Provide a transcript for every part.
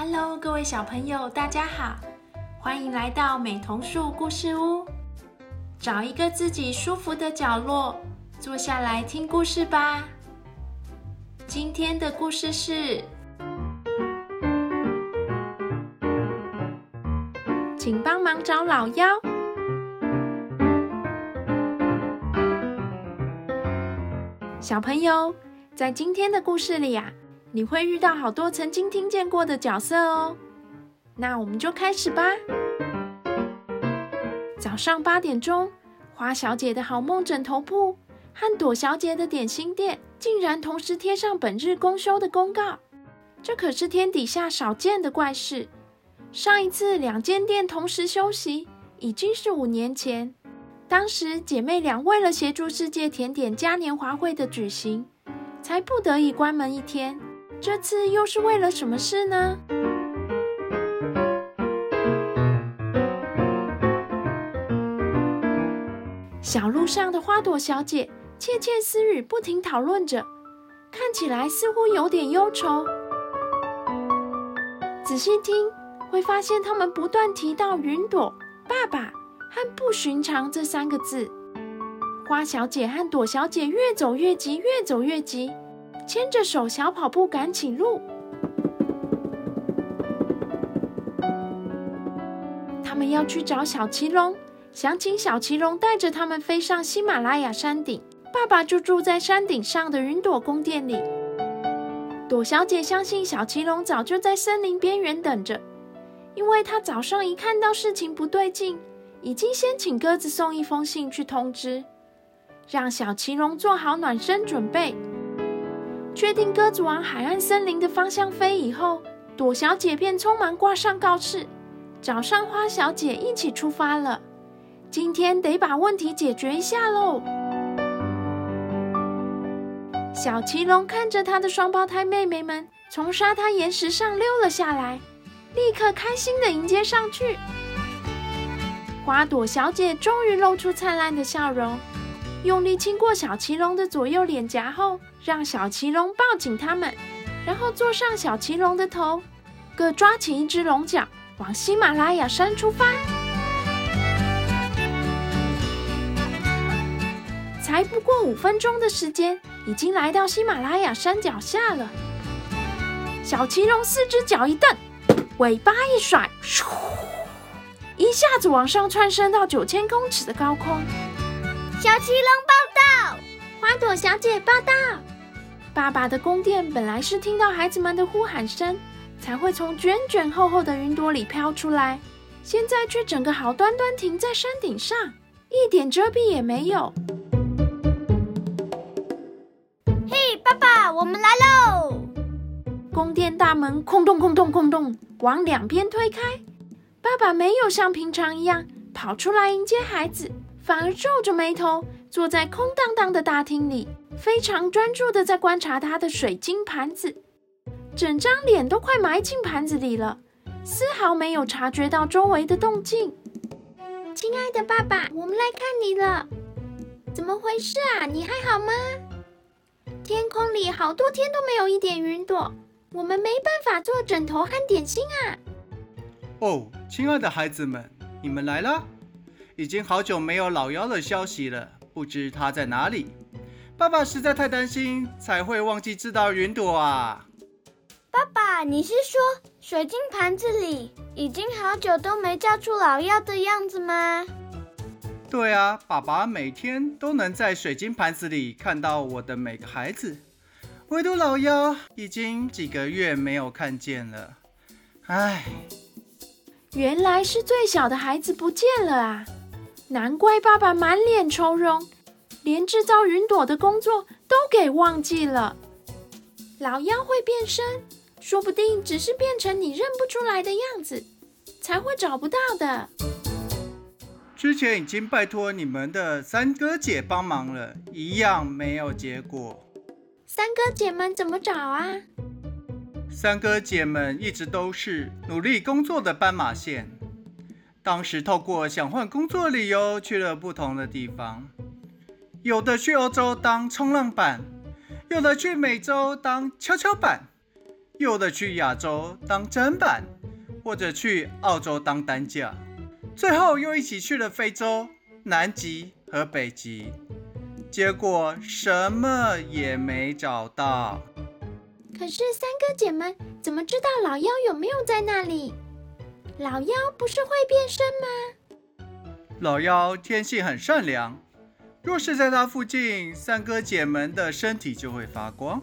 Hello，各位小朋友，大家好，欢迎来到美童树故事屋。找一个自己舒服的角落，坐下来听故事吧。今天的故事是，请帮忙找老妖。小朋友，在今天的故事里呀。你会遇到好多曾经听见过的角色哦，那我们就开始吧。早上八点钟，花小姐的好梦枕头铺和朵小姐的点心店竟然同时贴上本日公休的公告，这可是天底下少见的怪事。上一次两间店同时休息，已经是五年前，当时姐妹俩为了协助世界甜点嘉年华会的举行，才不得已关门一天。这次又是为了什么事呢？小路上的花朵小姐窃窃私语，不停讨论着，看起来似乎有点忧愁。仔细听，会发现他们不断提到“云朵”、“爸爸”和“不寻常”这三个字。花小姐和朵小姐越走越急，越走越急。牵着手小跑步赶起路，他们要去找小奇龙，想请小奇龙带着他们飞上喜马拉雅山顶。爸爸就住在山顶上的云朵宫殿里。朵小姐相信小奇龙早就在森林边缘等着，因为她早上一看到事情不对劲，已经先请鸽子送一封信去通知，让小奇龙做好暖身准备。确定鸽子往海岸森林的方向飞以后，朵小姐便匆忙挂上告示，找上花小姐一起出发了。今天得把问题解决一下喽！小奇龙看着他的双胞胎妹妹们从沙滩岩石上溜了下来，立刻开心的迎接上去。花朵小姐终于露出灿烂的笑容。用力亲过小奇龙的左右脸颊后，让小奇龙抱紧他们，然后坐上小奇龙的头，各抓起一只龙角，往喜马拉雅山出发。才不过五分钟的时间，已经来到喜马拉雅山脚下了。小奇龙四只脚一蹬，尾巴一甩，咻，一下子往上窜升到九千公尺的高空。小奇龙报道，花朵小姐报道。爸爸的宫殿本来是听到孩子们的呼喊声，才会从卷卷厚厚的云朵里飘出来，现在却整个好端端停在山顶上，一点遮蔽也没有。嘿，爸爸，我们来喽！宫殿大门空洞空洞空洞，往两边推开。爸爸没有像平常一样跑出来迎接孩子。反而皱着眉头坐在空荡荡的大厅里，非常专注的在观察他的水晶盘子，整张脸都快埋进盘子里了，丝毫没有察觉到周围的动静。亲爱的爸爸，我们来看你了，怎么回事啊？你还好吗？天空里好多天都没有一点云朵，我们没办法做枕头和点心啊。哦，亲爱的孩子们，你们来了。已经好久没有老妖的消息了，不知他在哪里。爸爸实在太担心，才会忘记知道云朵啊。爸爸，你是说水晶盘子里已经好久都没叫出老妖的样子吗？对啊，爸爸每天都能在水晶盘子里看到我的每个孩子，唯独老妖已经几个月没有看见了。唉，原来是最小的孩子不见了啊！难怪爸爸满脸愁容，连制造云朵的工作都给忘记了。老妖会变身，说不定只是变成你认不出来的样子，才会找不到的。之前已经拜托你们的三哥姐帮忙了，一样没有结果。三哥姐们怎么找啊？三哥姐们一直都是努力工作的斑马线。当时透过想换工作理由去了不同的地方，有的去欧洲当冲浪板，有的去美洲当跷跷板，有的去亚洲当砧板，或者去澳洲当担架，最后又一起去了非洲、南极和北极，结果什么也没找到。可是三哥姐们怎么知道老妖有没有在那里？老妖不是会变身吗？老妖天性很善良，若是在他附近，三哥姐们的身体就会发光。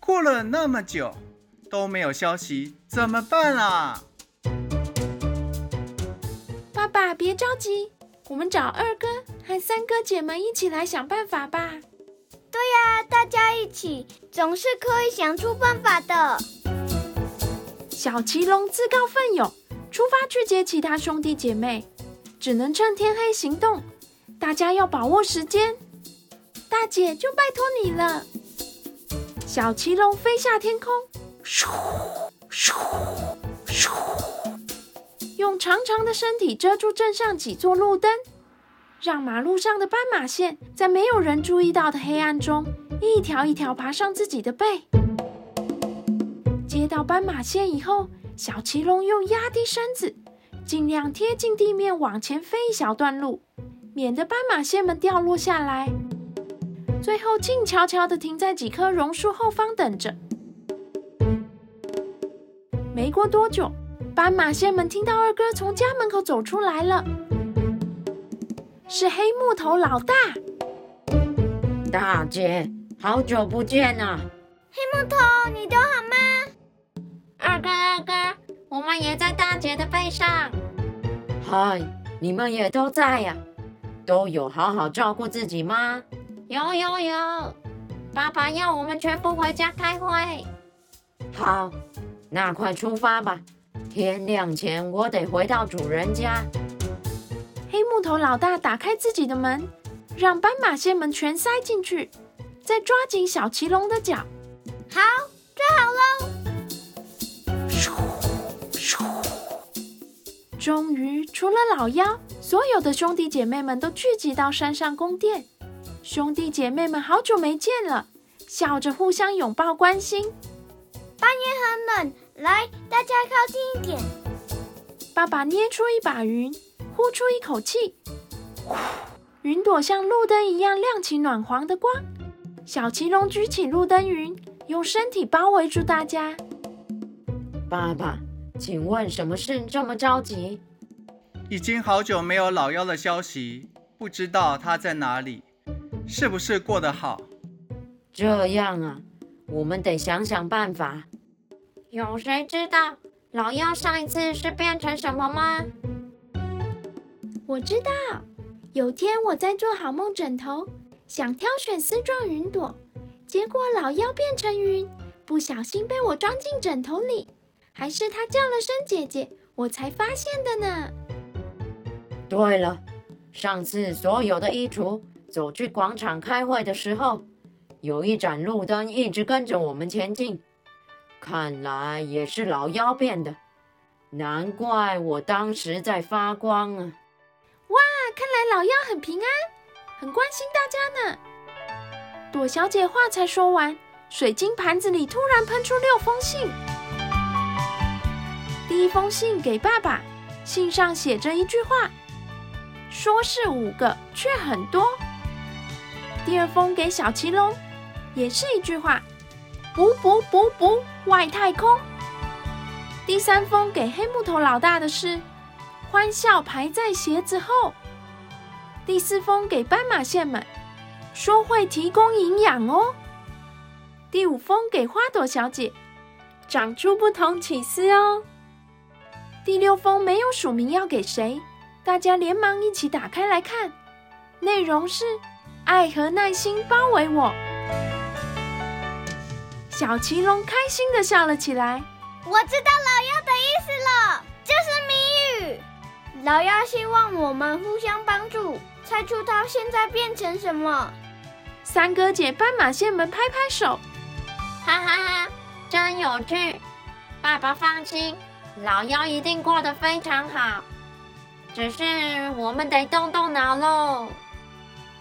过了那么久都没有消息，怎么办啊？爸爸别着急，我们找二哥和三哥姐们一起来想办法吧。对呀，大家一起总是可以想出办法的。小奇龙自告奋勇出发去接其他兄弟姐妹，只能趁天黑行动，大家要把握时间。大姐就拜托你了。小奇龙飞下天空，咻咻咻，用长长的身体遮住镇上几座路灯，让马路上的斑马线在没有人注意到的黑暗中，一条一条爬上自己的背。接到斑马线以后，小奇龙又压低身子，尽量贴近地面往前飞一小段路，免得斑马线们掉落下来。最后静悄悄地停在几棵榕树后方等着。没过多久，斑马线们听到二哥从家门口走出来了，是黑木头老大。大姐，好久不见啊！黑木头，你都好吗？二哥，二哥，我们也在大姐的背上。嗨，你们也都在呀？都有好好照顾自己吗？有有有，爸爸要我们全部回家开会。好，那快出发吧！天亮前我得回到主人家。黑木头老大打开自己的门，让斑马线们全塞进去，再抓紧小奇龙的脚。好，抓好喽！终于除了老妖，所有的兄弟姐妹们都聚集到山上宫殿。兄弟姐妹们好久没见了，笑着互相拥抱关心。半夜很冷，来，大家靠近一点。爸爸捏出一把云，呼出一口气，呼，云朵像路灯一样亮起暖黄的光。小奇龙举起路灯云，用身体包围住大家。爸爸，请问什么事这么着急？已经好久没有老妖的消息，不知道他在哪里。是不是过得好？这样啊，我们得想想办法。有谁知道老妖上一次是变成什么吗？我知道，有天我在做好梦枕头，想挑选丝状云朵，结果老妖变成云，不小心被我装进枕头里，还是他叫了声姐姐，我才发现的呢。对了，上次所有的衣橱。走去广场开会的时候，有一盏路灯一直跟着我们前进，看来也是老妖变的，难怪我当时在发光啊！哇，看来老妖很平安，很关心大家呢。朵小姐话才说完，水晶盘子里突然喷出六封信。第一封信给爸爸，信上写着一句话，说是五个，却很多。第二封给小奇龙，也是一句话：不不不不，外太空。第三封给黑木头老大的是欢笑排在鞋子后。第四封给斑马线们，说会提供营养哦。第五封给花朵小姐，长出不同起司哦。第六封没有署名要给谁，大家连忙一起打开来看，内容是。爱和耐心包围我，小奇龙开心的笑了起来。我知道老妖的意思了，就是谜语。老妖希望我们互相帮助，猜出他现在变成什么。三哥姐斑马线们拍拍手，哈哈哈，真有趣。爸爸放心，老妖一定过得非常好。只是我们得动动脑喽。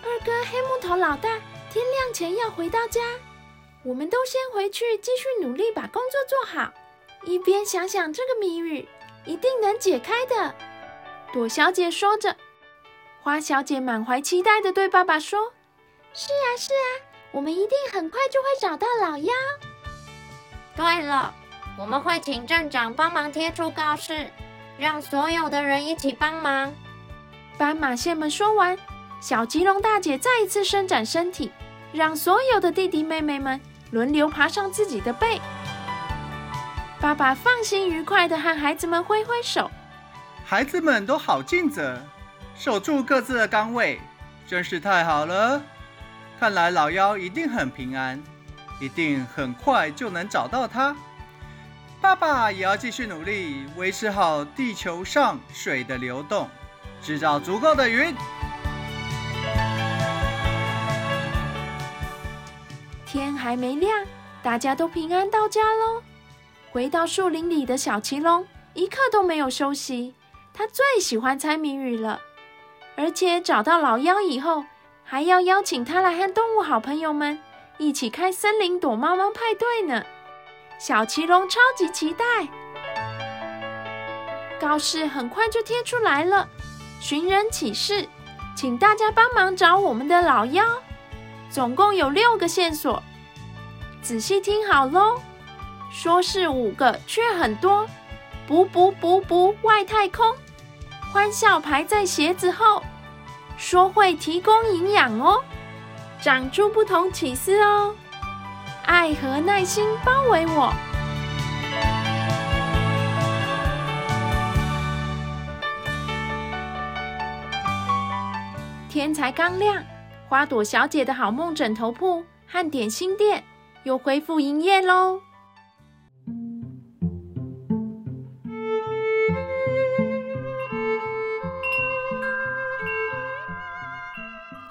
二哥黑木头老大，天亮前要回到家。我们都先回去继续努力把工作做好，一边想想这个谜语，一定能解开的。朵小姐说着，花小姐满怀期待的对爸爸说：“是啊，是啊，我们一定很快就会找到老妖。对了，我们会请站长帮忙贴出告示，让所有的人一起帮忙。”斑马线们说完，小吉龙大姐再一次伸展身体，让所有的弟弟妹妹们。轮流爬上自己的背，爸爸放心愉快地和孩子们挥挥手。孩子们都好尽责，守住各自的岗位，真是太好了。看来老妖一定很平安，一定很快就能找到他。爸爸也要继续努力，维持好地球上水的流动，制造足够的云。天还没亮，大家都平安到家喽。回到树林里的小奇龙一刻都没有休息，他最喜欢猜谜语了。而且找到老妖以后，还要邀请他来和动物好朋友们一起开森林躲猫猫派对呢。小奇龙超级期待。告示很快就贴出来了，寻人启事，请大家帮忙找我们的老妖。总共有六个线索，仔细听好喽。说是五个，却很多。不不不不，外太空，欢笑排在鞋子后。说会提供营养哦，长出不同起司哦。爱和耐心包围我。天才刚亮。花朵小姐的好梦枕头铺和点心店又恢复营业喽！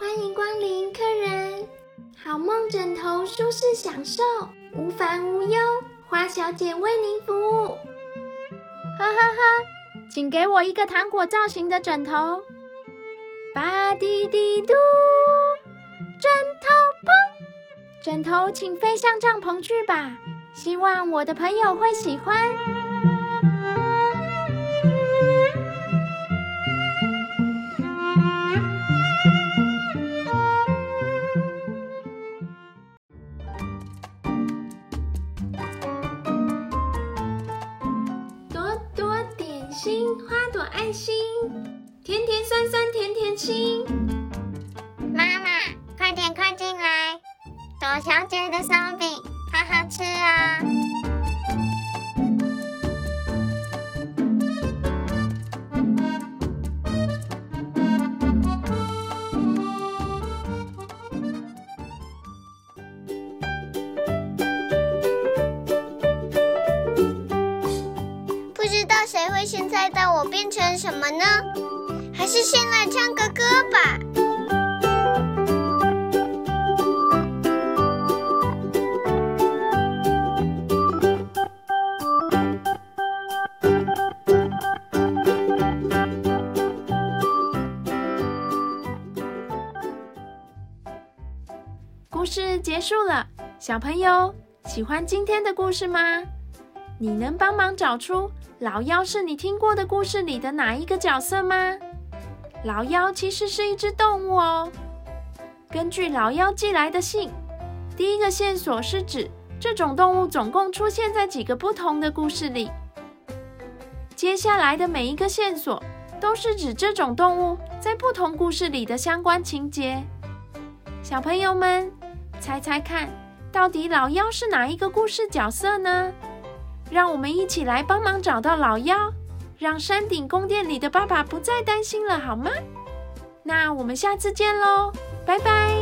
欢迎光临，客人！好梦枕头舒适享受，无烦无忧，花小姐为您服务。哈哈哈，请给我一个糖果造型的枕头。吧滴滴嘟。枕头砰！枕头，请飞向帐篷去吧。希望我的朋友会喜欢。心，花朵爱心，甜甜酸酸甜甜心。妈妈。快点，快进来！朵小姐的烧饼，好好吃啊！道谁会先猜到我变成什么呢？还是先来唱个歌吧。故事结束了，小朋友喜欢今天的故事吗？你能帮忙找出老妖是你听过的故事里的哪一个角色吗？老妖其实是一只动物哦。根据老妖寄来的信，第一个线索是指这种动物总共出现在几个不同的故事里。接下来的每一个线索都是指这种动物在不同故事里的相关情节。小朋友们。猜猜看，到底老妖是哪一个故事角色呢？让我们一起来帮忙找到老妖，让山顶宫殿里的爸爸不再担心了，好吗？那我们下次见喽，拜拜。